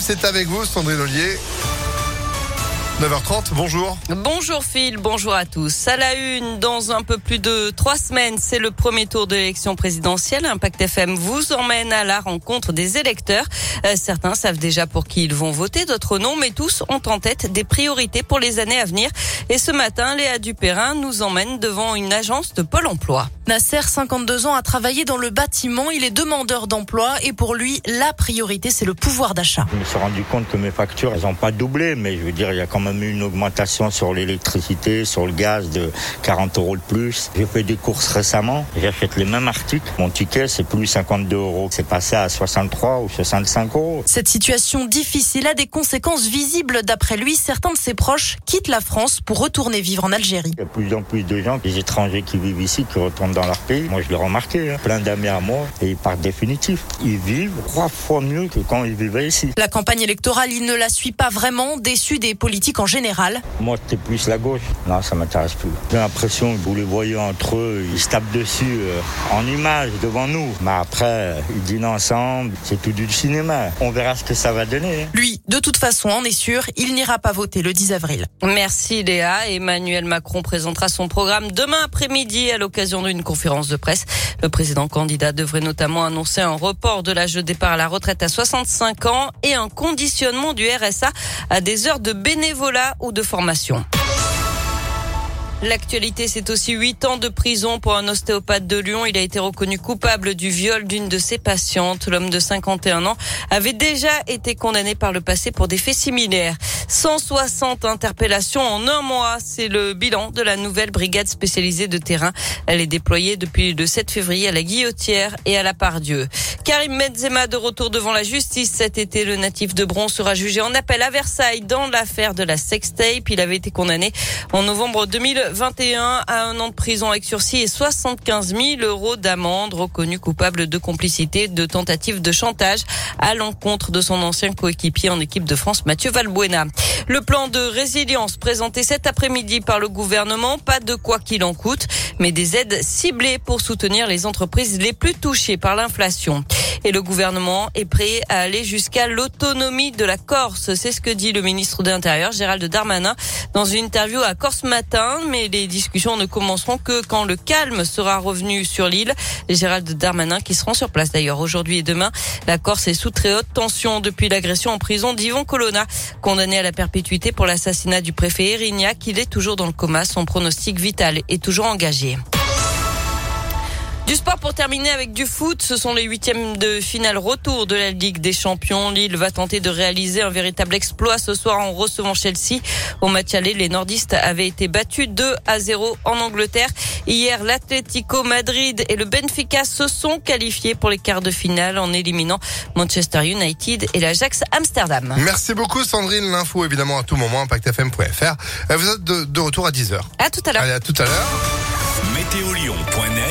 c'est avec vous, Sandrine Ollier. 9h30, bonjour. Bonjour Phil, bonjour à tous. À la une, dans un peu plus de trois semaines, c'est le premier tour de l'élection présidentielle. Impact FM vous emmène à la rencontre des électeurs. Euh, certains savent déjà pour qui ils vont voter, d'autres non, mais tous ont en tête des priorités pour les années à venir. Et ce matin, Léa Dupérin nous emmène devant une agence de Pôle emploi. Nasser, 52 ans, a travaillé dans le bâtiment. Il est demandeur d'emploi et pour lui, la priorité, c'est le pouvoir d'achat. Je me suis rendu compte que mes factures, elles n'ont pas doublé, mais je veux dire, il y a quand même eu une augmentation sur l'électricité, sur le gaz de 40 euros de plus. J'ai fait des courses récemment, j'achète les mêmes articles. Mon ticket, c'est plus 52 euros. C'est passé à 63 ou 65 euros. Cette situation difficile a des conséquences visibles. D'après lui, certains de ses proches quittent la France pour retourner vivre en Algérie. Il y a de plus en plus de gens, des étrangers qui vivent ici, qui retournent dans leur pays. Moi, je l'ai remarqué. Hein. Plein d'amis à moi et partent définitif. Ils vivent trois fois mieux que quand ils vivaient ici. La campagne électorale, il ne la suit pas vraiment. Déçu des politiques en général. Moi, c'était plus la gauche. Non, ça m'intéresse plus. J'ai l'impression que vous les voyez entre eux, ils se tapent dessus euh, en image devant nous. Mais après, ils dînent ensemble, c'est tout du cinéma. On verra ce que ça va donner. Hein. Lui, de toute façon, on est sûr, il n'ira pas voter le 10 avril. Merci Léa. Emmanuel Macron présentera son programme demain après-midi à l'occasion d'une conférence de presse. Le président candidat devrait notamment annoncer un report de l'âge de départ à la retraite à 65 ans et un conditionnement du RSA à des heures de bénévolat ou de formation. L'actualité, c'est aussi huit ans de prison pour un ostéopathe de Lyon. Il a été reconnu coupable du viol d'une de ses patientes. L'homme de 51 ans avait déjà été condamné par le passé pour des faits similaires. 160 interpellations en un mois. C'est le bilan de la nouvelle brigade spécialisée de terrain. Elle est déployée depuis le 7 février à la Guillotière et à la Pardieu. Karim Benzema de retour devant la justice cet été. Le natif de Bron sera jugé en appel à Versailles dans l'affaire de la sextape. Il avait été condamné en novembre 2021 à un an de prison avec sursis et 75 000 euros d'amende, reconnu coupable de complicité, de tentative de chantage à l'encontre de son ancien coéquipier en équipe de France, Mathieu Valbuena. Le plan de résilience présenté cet après-midi par le gouvernement, pas de quoi qu'il en coûte, mais des aides ciblées pour soutenir les entreprises les plus touchées par l'inflation. Et le gouvernement est prêt à aller jusqu'à l'autonomie de la Corse. C'est ce que dit le ministre de l'Intérieur, Gérald Darmanin, dans une interview à Corse Matin. Mais les discussions ne commenceront que quand le calme sera revenu sur l'île. Gérald Darmanin qui seront sur place d'ailleurs aujourd'hui et demain. La Corse est sous très haute tension depuis l'agression en prison d'Yvon Colonna, condamné à la perpétuité pour l'assassinat du préfet Erignac. Il est toujours dans le coma. Son pronostic vital est toujours engagé. Du sport pour terminer avec du foot. Ce sont les huitièmes de finale retour de la Ligue des Champions. Lille va tenter de réaliser un véritable exploit ce soir en recevant Chelsea. Au match aller, les nordistes avaient été battus 2 à 0 en Angleterre. Hier, l'Atlético Madrid et le Benfica se sont qualifiés pour les quarts de finale en éliminant Manchester United et l'Ajax Amsterdam. Merci beaucoup Sandrine. L'info évidemment à tout moment, impactfm.fr. Vous êtes de, retour à 10h. À tout à l'heure. Allez, à tout à l'heure.